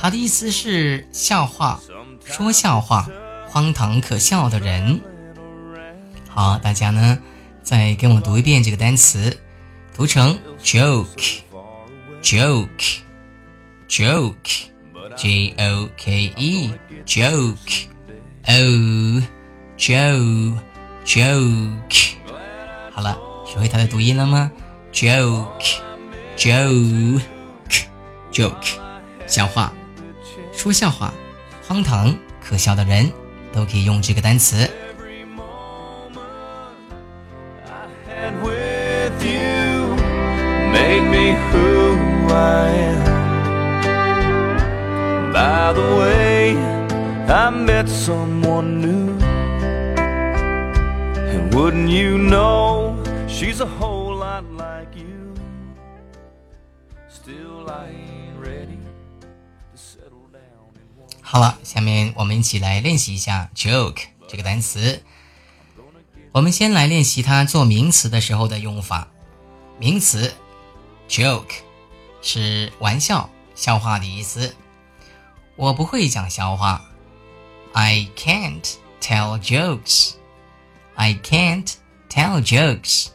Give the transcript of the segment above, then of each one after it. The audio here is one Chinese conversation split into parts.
它的意思是笑话，说笑话，荒唐可笑的人。好，大家呢再跟我读一遍这个单词，读成 joke，joke，joke，j o k e，joke，o joke，joke。好了，学会它的读音了吗？joke，joke，joke，笑话。说笑话、荒唐、可笑的人都可以用这个单词。好了，下面我们一起来练习一下 joke 这个单词。我们先来练习它做名词的时候的用法。名词 joke 是玩笑、笑话的意思。我不会讲笑话，I can't tell jokes。I can't tell jokes。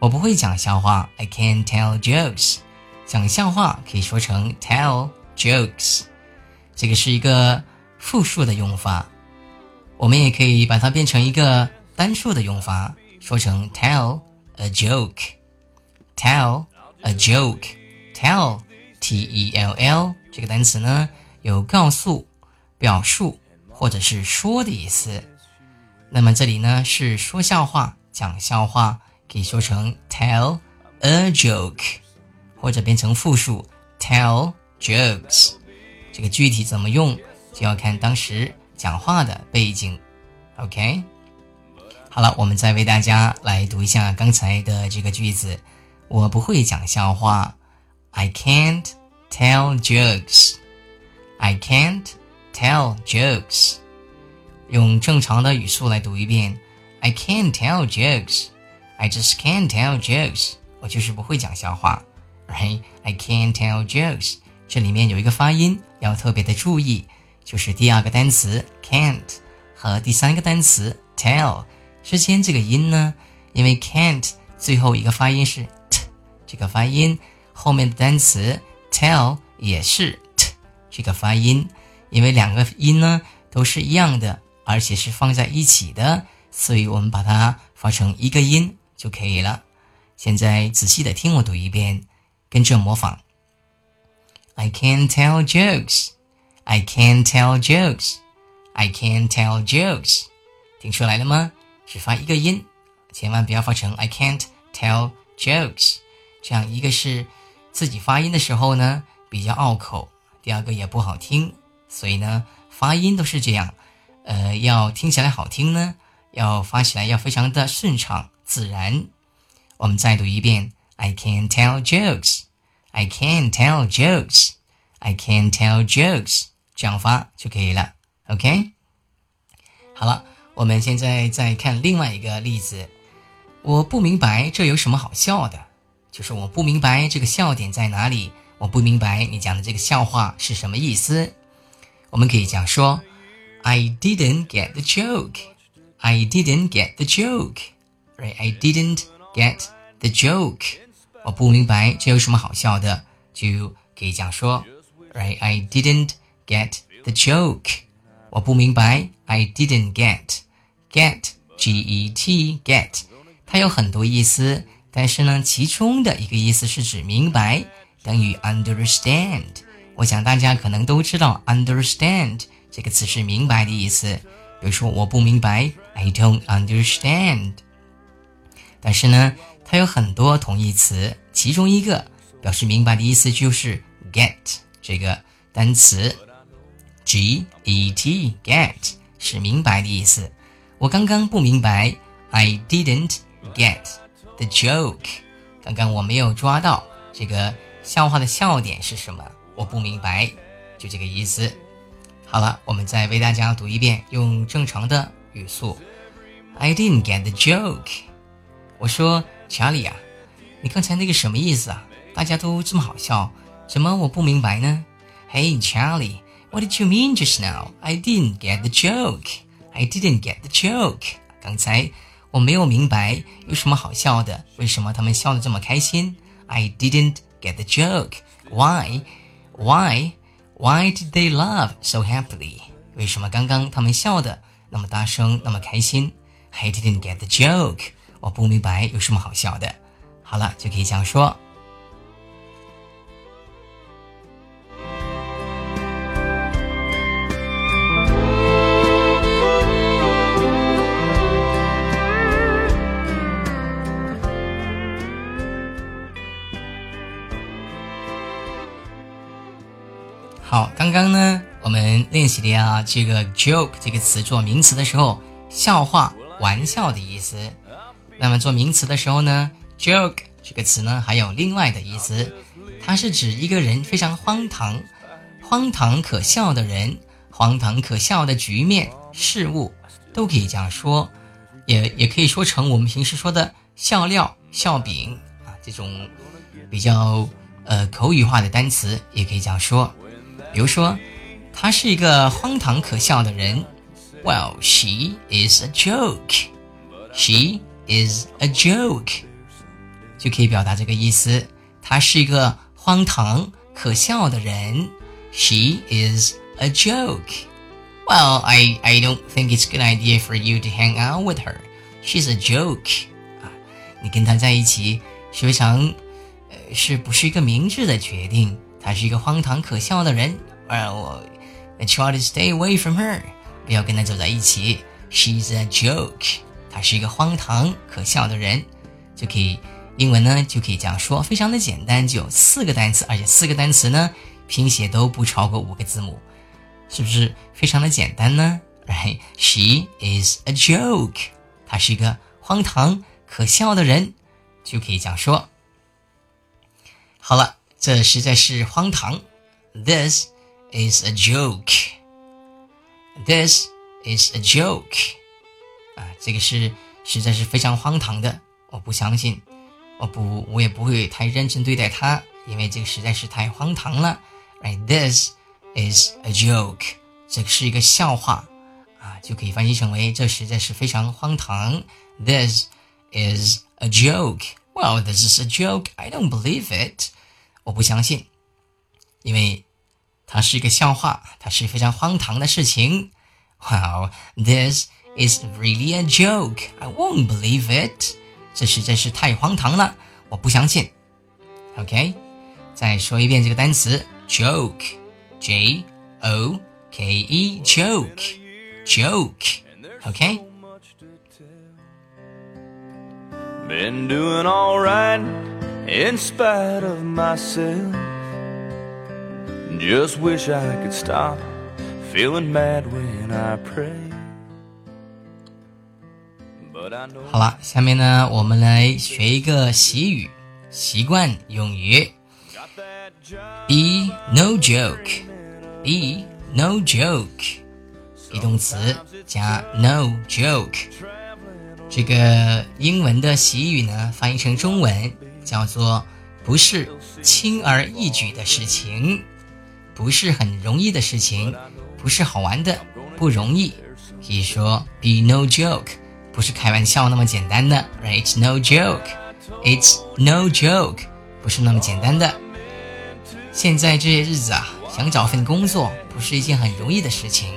我不会讲笑话，I can't tell jokes。讲笑话可以说成 tell jokes。这个是一个复数的用法，我们也可以把它变成一个单数的用法，说成 tell a joke，tell a joke，tell t e l l 这个单词呢有告诉、表述或者是说的意思。那么这里呢是说笑话、讲笑话，可以说成 tell a joke，或者变成复数 tell jokes。这个具体怎么用，就要看当时讲话的背景。OK，好了，我们再为大家来读一下刚才的这个句子。我不会讲笑话，I can't tell jokes。I can't tell jokes。用正常的语速来读一遍，I can't tell jokes。I just can't tell jokes。我就是不会讲笑话，Right？I can't tell jokes。这里面有一个发音要特别的注意，就是第二个单词 can't 和第三个单词 tell 之间这个音呢，因为 can't 最后一个发音是 t，这个发音后面的单词 tell 也是 t 这个发音，因为两个音呢都是一样的，而且是放在一起的，所以我们把它发成一个音就可以了。现在仔细的听我读一遍，跟着模仿。I can't tell jokes. I can't tell jokes. I can't tell jokes. 听出来了吗？只发一个音，千万不要发成 I can't tell jokes。这样一个是自己发音的时候呢比较拗口，第二个也不好听。所以呢，发音都是这样。呃，要听起来好听呢，要发起来要非常的顺畅自然。我们再读一遍：I can't tell jokes。I can't tell jokes. I can't tell jokes. 这样发就可以了。OK。好了，我们现在再看另外一个例子。我不明白这有什么好笑的，就是我不明白这个笑点在哪里。我不明白你讲的这个笑话是什么意思。我们可以讲说，I didn't get the joke. I didn't get the joke. Right? I didn't get the joke. 我不明白这有什么好笑的，就可以讲说，Right? I didn't get the joke. 我不明白，I didn't get get g e t get，它有很多意思，但是呢，其中的一个意思是指明白，等于 understand。我想大家可能都知道 understand 这个词是明白的意思。比如说，我不明白，I don't understand。但是呢。它有很多同义词，其中一个表示明白的意思就是 get 这个单词 G E T get 是明白的意思。我刚刚不明白，I didn't get the joke。刚刚我没有抓到这个笑话的笑点是什么，我不明白，就这个意思。好了，我们再为大家读一遍，用正常的语速。I didn't get the joke。我说，查理啊，你刚才那个什么意思啊？大家都这么好笑，怎么我不明白呢？Hey Charlie，what did you mean just now? I didn't get the joke. I didn't get the joke. 刚才我没有明白有什么好笑的，为什么他们笑得这么开心？I didn't get the joke. Why? Why? Why did they laugh so happily? 为什么刚刚他们笑的那么大声，那么开心？I didn't get the joke. 我不明白有什么好笑的。好了，就可以这样说。好，刚刚呢，我们练习的呀，这个 joke 这个词做名词的时候，笑话、玩笑的意思。那么做名词的时候呢，joke 这个词呢还有另外的意思，它是指一个人非常荒唐、荒唐可笑的人，荒唐可笑的局面、事物都可以这样说，也也可以说成我们平时说的笑料、笑柄啊，这种比较呃口语化的单词也可以这样说。比如说，他是一个荒唐可笑的人。Well, she is a joke. She is a joke，就可以表达这个意思。他是一个荒唐可笑的人。She is a joke. Well, I I don't think it's a good idea for you to hang out with her. She's a joke. 啊，你跟她在一起是非常，呃，是不是一个明智的决定？她是一个荒唐可笑的人，而我 I try to stay away from her，不要跟她走在一起。She's a joke， 他是一个荒唐可笑的人，就可以英文呢就可以这样说，非常的简单，就有四个单词，而且四个单词呢拼写都不超过五个字母，是不是非常的简单呢？Right？She is a joke，她是一个荒唐可笑的人，就可以这样说。好了。这实在是荒唐。This is a joke. This is a joke. 啊，这个是实在是非常荒唐的。我不相信，我不，我也不会太认真对待它，因为这个实在是太荒唐了。Right? This is a joke. 这是一个笑话啊，就可以翻译成为这实在是非常荒唐。This is a joke. Well, this is a joke. I don't believe it. 我不相信，因为它是一个笑话，它是非常荒唐的事情。Wow, this is really a joke. I won't believe it. 这实在是太荒唐了，我不相信。OK，再说一遍这个单词：joke，J O K E，joke，joke。OK。Been doing all right in spite of myself. Just wish I could stop feeling mad when I pray. 好了，下面呢，我们来学一个习语，习惯用语。Be no joke, be no joke，be 动词加 no joke。这个英文的习语呢，翻译成中文叫做不是轻而易举的事情，不是很容易的事情，不是好玩的，不容易。可以说 be no joke，不是开玩笑那么简单的，right？It's no joke，it's no joke，不是那么简单的。现在这些日子啊，想找份工作不是一件很容易的事情。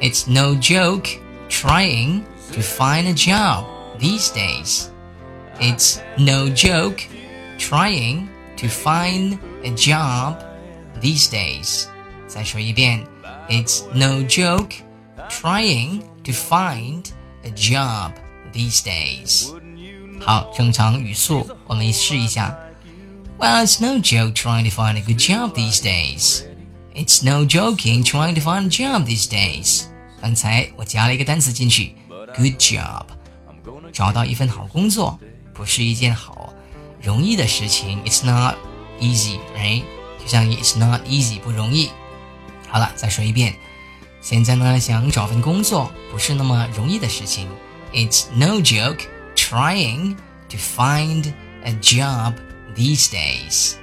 It's no joke trying to find a job these days. It's no joke trying to find a job these days. 再说一遍，It's no joke trying to find a job these days. 好，正常语速，我们试一下。Well, it's no joke trying to find a good job these days. It's no joking trying to find a job these days。刚才我加了一个单词进去，good job，找到一份好工作不是一件好容易的事情。It's not easy，right？就像 It's not easy 不容易。好了，再说一遍。 现在呢，想找份工作不是那么容易的事情。It's no joke trying to find a job these days。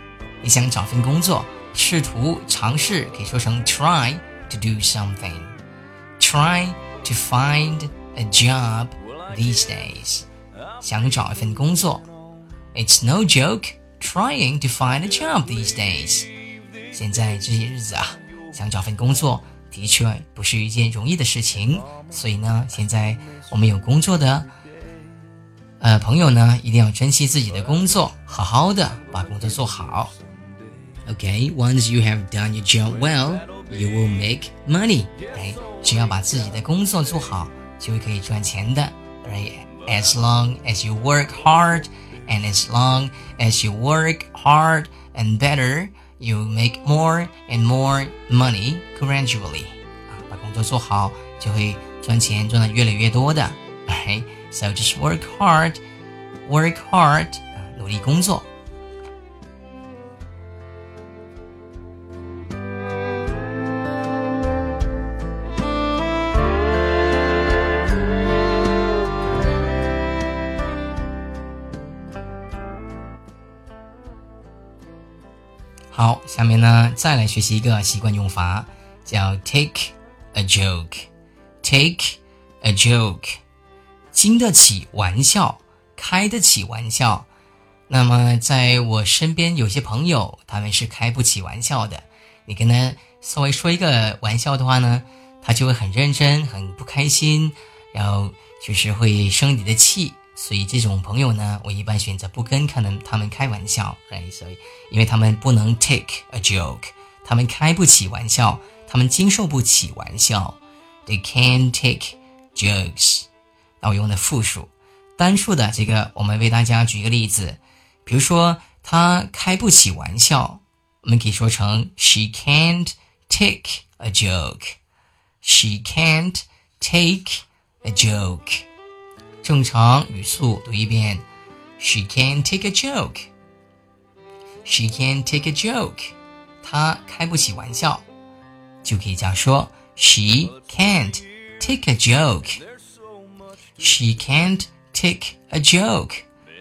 你想找份工作，试图尝试，可以说成 try to do something。Try to find a job these days。想找一份工作。It's no joke trying to find a job these days。现在这些日子啊，想找份工作。 的确不是一件容易的事情，所以呢，现在我们有工作的呃朋友呢，一定要珍惜自己的工作，好好的把工作做好。Okay, once you have done your job well, you will make money. 哎，只要把自己的工作做好，就会可以赚钱的。Right? As long as you work hard, and as long as you work hard and better. You make more and more money gradually，啊，把工作做好就会赚钱，赚的越来越多的。Right，so just work hard，work hard，啊，努力工作。 下面呢，再来学习一个习惯用法，叫 take a joke。take a joke，经得起玩笑，开得起玩笑。那么，在我身边有些朋友，他们是开不起玩笑的。你跟他稍微说一个玩笑的话呢，他就会很认真，很不开心，然后就是会生你的气。所以这种朋友呢，我一般选择不跟他们他们开玩笑，right？所以，因为他们不能 take a joke，他们开不起玩笑，他们经受不起玩笑，they can't take jokes。那我用的复数，单数的这个，我们为大家举一个例子，比如说他开不起玩笑，我们可以说成 she can't take a joke，she can't take a joke。正常语速读一遍，She can't take a joke. She can't take a joke. 她开不起玩笑，就可以这样说：She can't take a joke. She can't take a joke.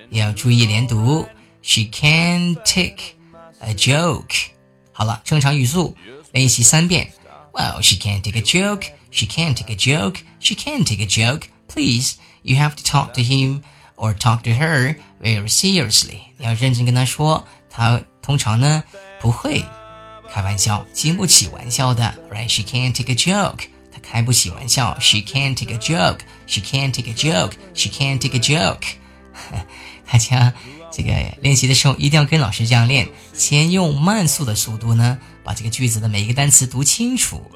也要注意连读，She can't take a joke. 好了，正常语速练习三遍。Well, she can't take a joke. She can't take a joke. She can't take a joke. Please You have to talk to him or talk to her very seriously。你要认真跟他说，他通常呢不会开玩笑，经不起玩笑的。Right? She can't take a joke。她开不起玩笑。She can't take a joke. She can't take a joke. She can't take a joke。大家这个练习的时候一定要跟老师这样练，先用慢速的速度呢，把这个句子的每一个单词读清楚，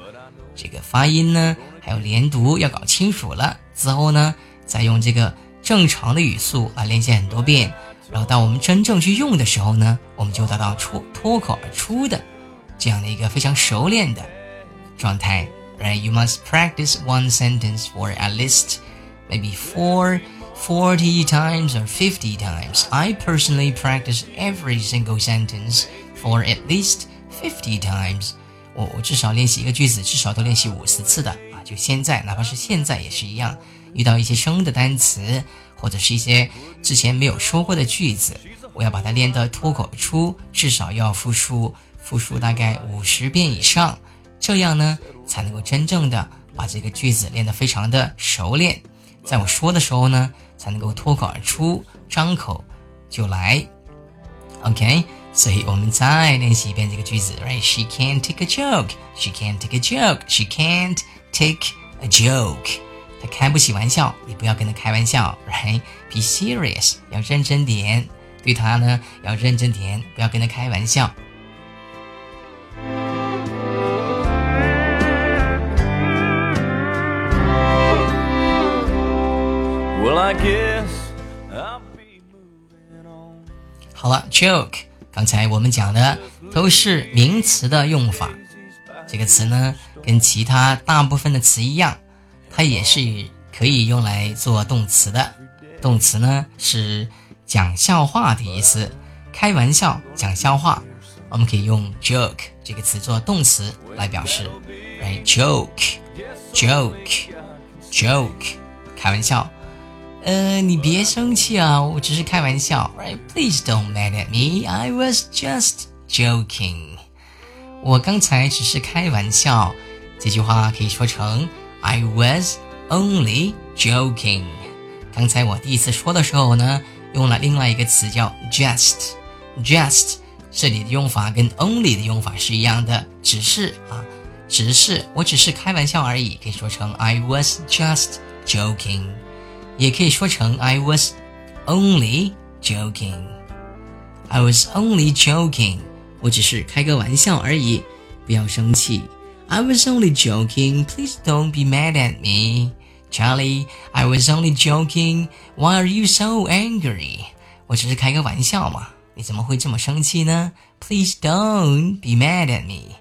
这个发音呢还有连读要搞清楚了之后呢。再用这个正常的语速来练习很多遍，然后当我们真正去用的时候呢，我们就达到出脱口而出的这样的一个非常熟练的状态。Right? You must practice one sentence for at least maybe four, forty times or fifty times. I personally practice every single sentence for at least fifty times. 我我至少练习一个句子，至少都练习五十次的啊！就现在，哪怕是现在也是一样。遇到一些生的单词，或者是一些之前没有说过的句子，我要把它练得脱口而出，至少要复述复述大概五十遍以上，这样呢才能够真正的把这个句子练得非常的熟练，在我说的时候呢，才能够脱口而出，张口就来。OK，所以我们再练习一遍这个句子，Right？She can't take a joke. She can't take a joke. She can't take a joke. 他开不起玩笑，你不要跟他开玩笑，right？Be serious，要认真点，对他呢要认真点，不要跟他开玩笑。好了，joke，刚才我们讲的都是名词的用法，这个词呢，跟其他大部分的词一样，它也是可以用来做动词的。动词呢是讲笑话的意思，开玩笑、讲笑话，我们可以用 joke 这个词做动词来表示，right？joke，joke，joke，开玩笑。呃，你别生气啊，我只是开玩笑，right？Please don't mad at me. I was just joking. 我刚才只是开玩笑。这句话可以说成 I was only joking。刚才我第一次说的时候呢，用了另外一个词叫 just。just 这里的用法跟 only 的用法是一样的，只是啊，只是我只是开玩笑而已，可以说成 I was just joking。也可以说成 I was only joking。I was only joking。我只是开个玩笑而已，不要生气。I was only joking. Please don't be mad at me. Charlie, I was only joking. Why are you so angry? 我只是开个玩笑嘛，你怎么会这么生气呢？Please don't be mad at me.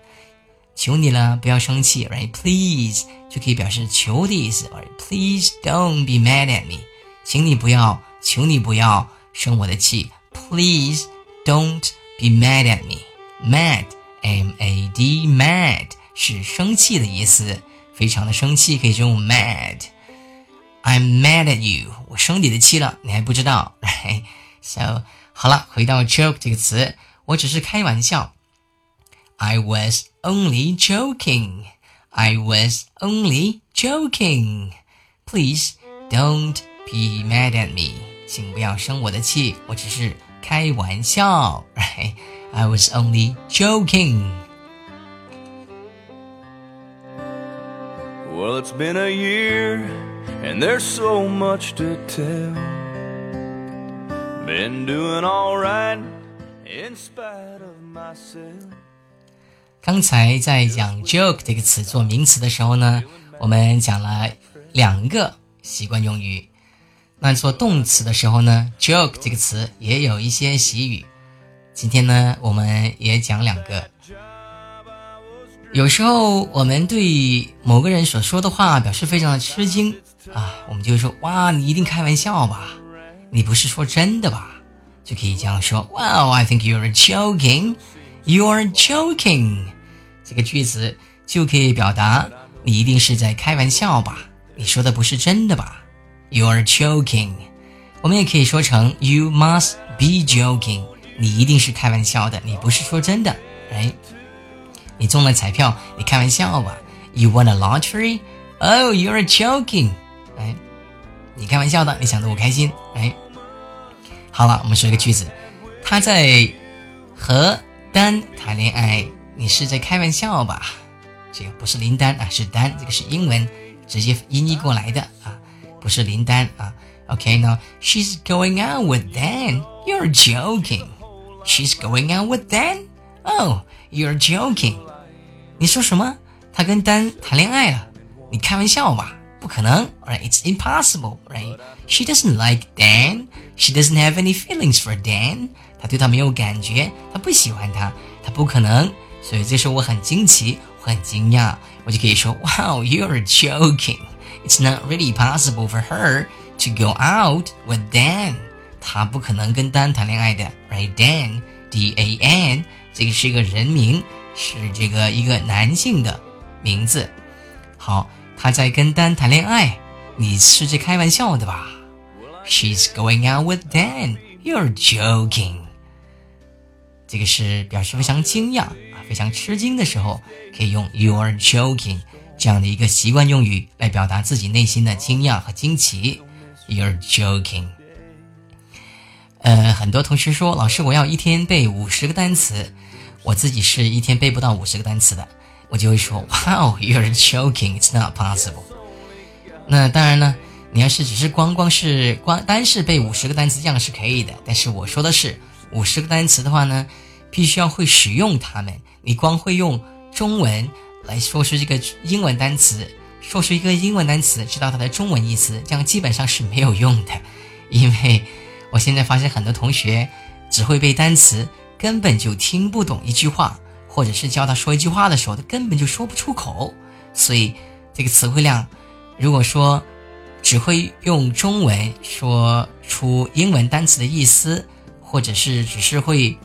求你了，不要生气，right? Please 就可以表示求的意思，right? Please don't be mad at me. 请你不要，求你不要生我的气。Please don't be mad at me. Mad, M-A-D, mad 是生气的意思，非常的生气，可以用 mad。I'm mad at you，我生你的气了，你还不知道？So 好了，回到 joke 这个词，我只是开玩笑。I was only joking. I was only joking. Please don't be mad at me. 请不要生我的气，我只是开玩笑。I was only joking. Well, it's been a year, and there's so much to tell. Been doing alright in spite of myself. 刚才在讲 joke 这个词做名词的时候呢，我们讲了两个习惯用语。那做动词的时候呢，joke 这个词也有一些习语。今天呢，我们也讲两个。有时候我们对某个人所说的话表示非常的吃惊啊，我们就会说：“哇，你一定开玩笑吧？你不是说真的吧？”就可以这样说：“Wow, I think you're joking. You're joking。”这个句子就可以表达你一定是在开玩笑吧？你说的不是真的吧？You're joking。我们也可以说成 “You must be joking。”你一定是开玩笑的，你不是说真的，哎，你中了彩票，你开玩笑吧？You won a lottery? Oh, you're joking！哎，你开玩笑的，你想得我开心，哎，好了，我们说一个句子，他在和丹谈恋爱，你是在开玩笑吧？这个不是林丹啊，是丹，这个是英文直接音译过来的啊，不是林丹啊。OK，now she's going out with Dan. You're joking. She's going out with Dan? Oh, you're joking. 你说什么？她跟丹谈恋爱了？你开玩笑吧？不可能，right? It's impossible, right? She doesn't like Dan. She doesn't have any feelings for Dan. 她对他没有感觉，她不喜欢他，她不可能。所以这时候我很惊奇，我很惊讶，我就可以说，Wow, you're joking. It's not really possible for her to go out with Dan. 她不可能跟丹谈恋爱的，right？Dan，D A N，这个是一个人名，是这个一个男性的名字。好，他在跟丹谈恋爱，你是在开玩笑的吧？She's going out with Dan. You're joking. 这个是表示非常惊讶啊，非常吃惊的时候，可以用 You're joking 这样的一个习惯用语来表达自己内心的惊讶和惊奇。You're joking. 呃，很多同学说，老师，我要一天背五十个单词，我自己是一天背不到五十个单词的，我就会说，Wow, you're joking, it's not possible。那当然呢，你要是只是光光是光单是背五十个单词，这样是可以的。但是我说的是五十个单词的话呢，必须要会使用它们。你光会用中文来说出这个英文单词，说出一个英文单词，知道它的中文意思，这样基本上是没有用的，因为。我现在发现很多同学只会背单词，根本就听不懂一句话，或者是教他说一句话的时候，他根本就说不出口。所以这个词汇量，如果说只会用中文说出英文单词的意思，或者是只是会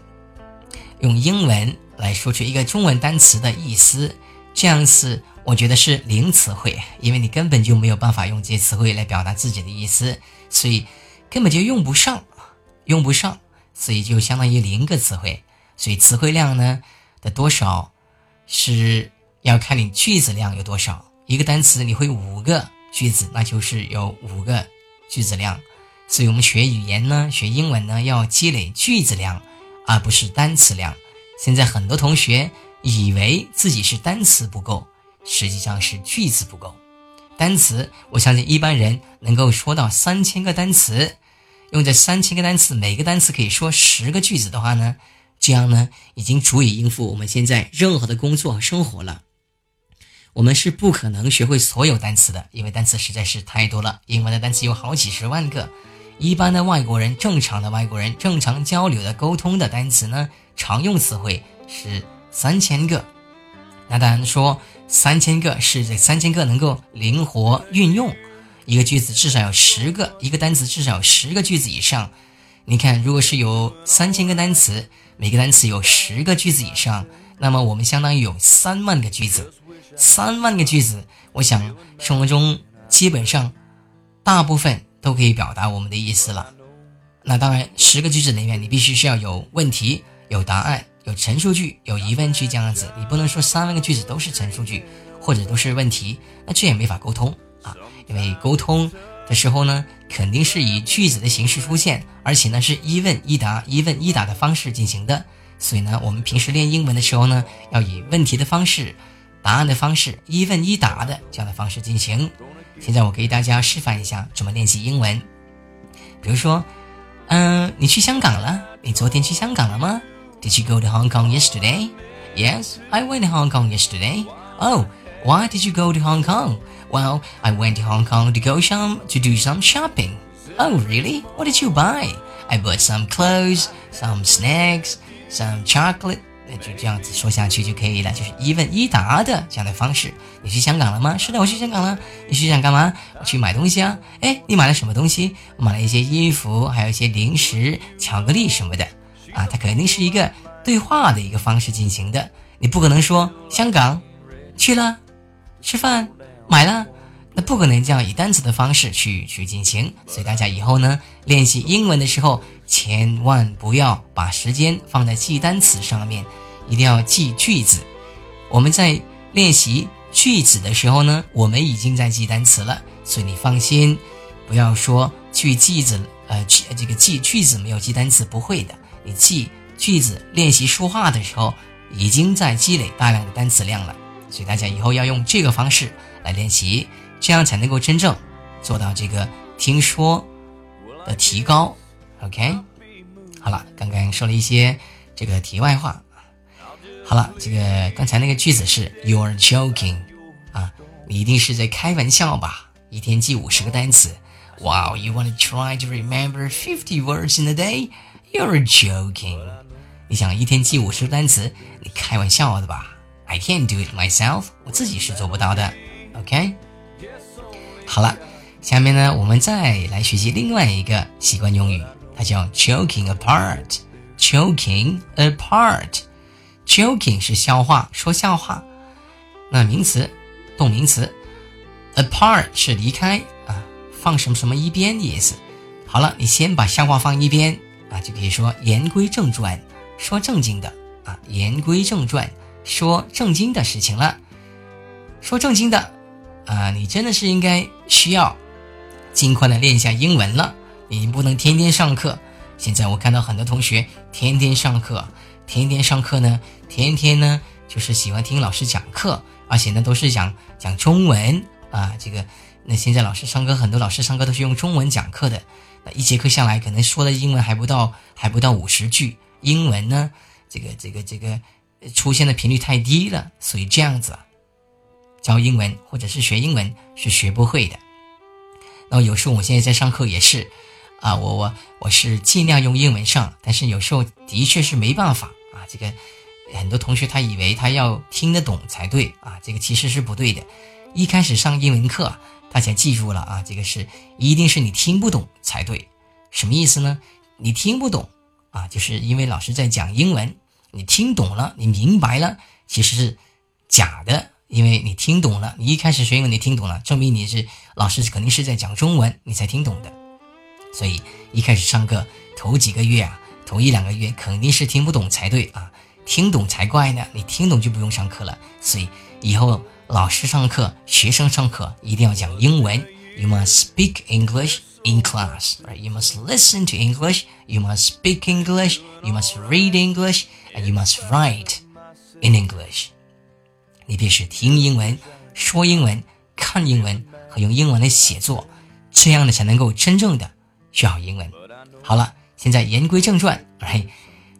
用英文来说出一个中文单词的意思，这样子我觉得是零词汇，因为你根本就没有办法用这些词汇来表达自己的意思，所以根本就用不上，用不上，所以就相当于零个词汇。所以词汇量呢的多少是要看你句子量有多少，一个单词你会五个。句子那就是有五个句子量，所以我们学语言呢，学英文呢要积累句子量，而不是单词量。现在很多同学以为自己是单词不够，实际上是句子不够。单词，我相信一般人能够说到三千个单词，用这三千个单词，每个单词可以说十个句子的话呢，这样呢已经足以应付我们现在任何的工作和生活了。我们是不可能学会所有单词的，因为单词实在是太多了。英文的单词有好几十万个，一般的外国人、正常的外国人、正常交流的沟通的单词呢，常用词汇是三千个。那当然说三千个是这三千个能够灵活运用，一个句子至少有十个，一个单词至少有十个句子以上。你看，如果是有三千个单词，每个单词有十个句子以上，那么我们相当于有三万个句子。三万个句子，我想生活中基本上大部分都可以表达我们的意思了。那当然，十个句子里面你必须是要有问题、有答案、有陈述句、有疑问句这样子。你不能说三万个句子都是陈述句或者都是问题，那这也没法沟通。因为沟通的时候呢，肯定是以句子的形式出现，而且呢是一问一答、一问一答的方式进行的。所以呢，我们平时练英文的时候呢，要以问题的方式。答案的方式一问一答的这样的方式进行。现在我给大家示范一下怎么练习英文。比如说，嗯，你去香港了？你昨天去香港了吗？Did you go to Hong Kong yesterday? Yes, I went to Hong Kong yesterday. Oh, why did you go to Hong Kong? Well, I went to Hong Kong to go some to do some shopping. Oh, really? What did you buy? I bought some clothes, some snacks, some chocolate. 那就这样子说下去就可以了，就是一问一答的这样的方式。你去香港了吗？是的，我去香港了。你去想干嘛？我去买东西啊。哎，你买了什么东西？我买了一些衣服，还有一些零食、巧克力什么的。啊，它肯定是一个对话的一个方式进行的。你不可能说香港去了，吃饭买了，那不可能这样以单词的方式去去进行。所以大家以后呢，练习英文的时候。千万不要把时间放在记单词上面，一定要记句子。我们在练习句子的时候呢，我们已经在记单词了，所以你放心，不要说去句子，呃，这个记句子没有记单词，不会的。你记句子练习说话的时候，已经在积累大量的单词量了。所以大家以后要用这个方式来练习，这样才能够真正做到这个听说的提高。OK，好了，刚刚说了一些这个题外话。好了，这个刚才那个句子是 You're joking 啊，你一定是在开玩笑吧？一天记五十个单词，Wow，you want to try to remember fifty words in a day？You're joking。你想一天记五十个单词，你开玩笑的吧？I can't do it myself，我自己是做不到的。OK，好了，下面呢，我们再来学习另外一个习惯用语。它叫 choking apart，choking apart，choking 是笑话，说笑话。那名词，动名词，apart 是离开啊，放什么什么一边的意思。好了，你先把笑话放一边啊，就可以说言归正传，说正经的啊，言归正传，说正经的事情了。说正经的啊，你真的是应该需要尽快的练一下英文了。你不能天天上课。现在我看到很多同学天天上课，天天上课呢，天天呢就是喜欢听老师讲课，而且呢都是讲讲中文啊。这个，那现在老师上课，很多老师上课都是用中文讲课的。那一节课下来，可能说的英文还不到还不到五十句，英文呢，这个这个这个出现的频率太低了，所以这样子啊教英文或者是学英文是学不会的。那有时候我现在在上课也是。啊，我我我是尽量用英文上，但是有时候的确是没办法啊。这个很多同学他以为他要听得懂才对啊，这个其实是不对的。一开始上英文课，大家记住了啊，这个是一定是你听不懂才对。什么意思呢？你听不懂啊，就是因为老师在讲英文，你听懂了，你明白了，其实是假的，因为你听懂了，你一开始学英文你听懂了，证明你是老师肯定是在讲中文，你才听懂的。所以一开始上课头几个月啊，头一两个月肯定是听不懂才对啊，听懂才怪呢，你听懂就不用上课了。所以以后老师上课，学生上课一定要讲英文，You must speak English。in class, right? You must listen to English, you must speak English, you must read English, and you must write in English. 一定是听英文、说英文、看英文和用英文来写作，这样的才能够真正的学好英文。好了，现在言归正传，哎，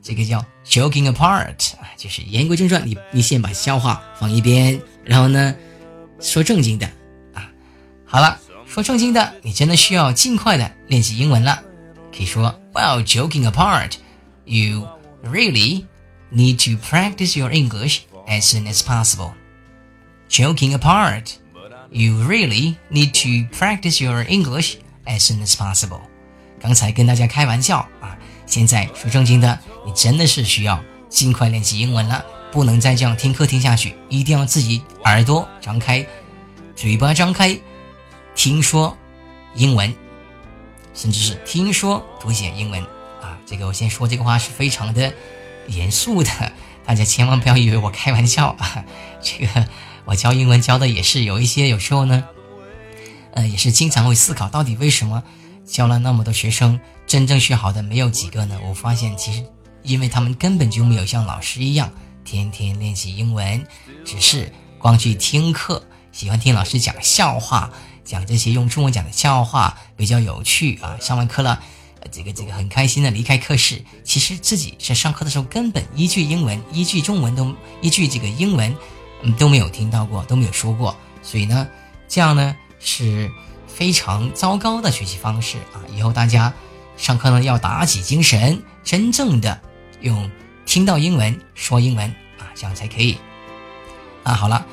这个叫 joking apart 啊，就是言归正传，你你先把笑话放一边，然后呢，说正经的啊。好了。说正经的，你真的需要尽快的练习英文了。可以说，Well, joking apart, you really need to practice your English as soon as possible. Joking apart, you really need to practice your English as soon as possible. 刚才跟大家开玩笑啊，现在说正经的，你真的是需要尽快练习英文了，不能再这样听课听下去，一定要自己耳朵张开，嘴巴张开。听说英文，甚至是听说读写英文啊！这个我先说这个话是非常的严肃的，大家千万不要以为我开玩笑啊！这个我教英文教的也是有一些，有时候呢，呃，也是经常会思考，到底为什么教了那么多学生，真正学好的没有几个呢？我发现其实因为他们根本就没有像老师一样天天练习英文，只是光去听课，喜欢听老师讲笑话。讲这些用中文讲的笑话比较有趣啊！上完课了，这个这个很开心的离开课室。其实自己在上课的时候根本一句英文、一句中文都一句这个英文，嗯都没有听到过，都没有说过。所以呢，这样呢是非常糟糕的学习方式啊！以后大家上课呢要打起精神，真正的用听到英文说英文啊，这样才可以。啊，好了，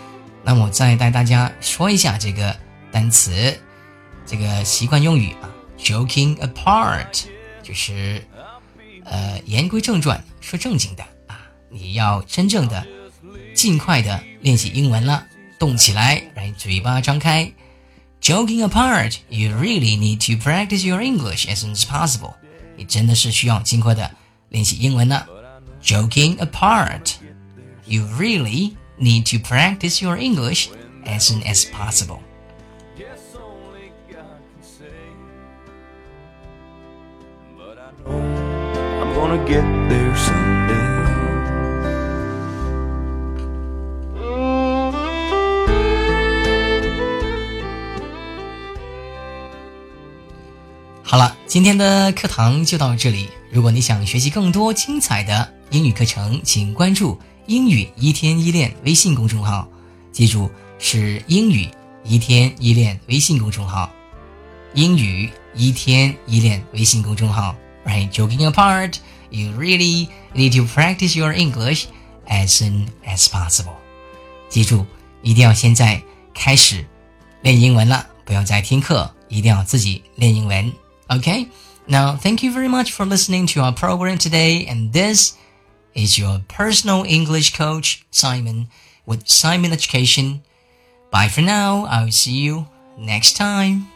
那我再带大家说一下这个。单词，这个习惯用语啊，joking apart，就是呃，言归正传，说正经的啊，你要真正的尽快的练习英文了，动起来，来嘴巴张开。Joking apart, you really need to practice your English as soon as possible。你真的是需要尽快的练习英文了。Joking apart, you really need to practice your English as soon as possible。gonna get there 好了，今天的课堂就到这里。如果你想学习更多精彩的英语课程，请关注“英语一天一练”微信公众号。记住，是“英语一天一练”微信公众号。英语一天一练微信公众号。Right, joking apart. you really need to practice your English as soon as possible. 记住，一定要现在开始练英文了，不要再听课，一定要自己练英文。Okay? Now, thank you very much for listening to our program today, and this is your personal English coach, Simon, with Simon Education. Bye for now. I will see you next time.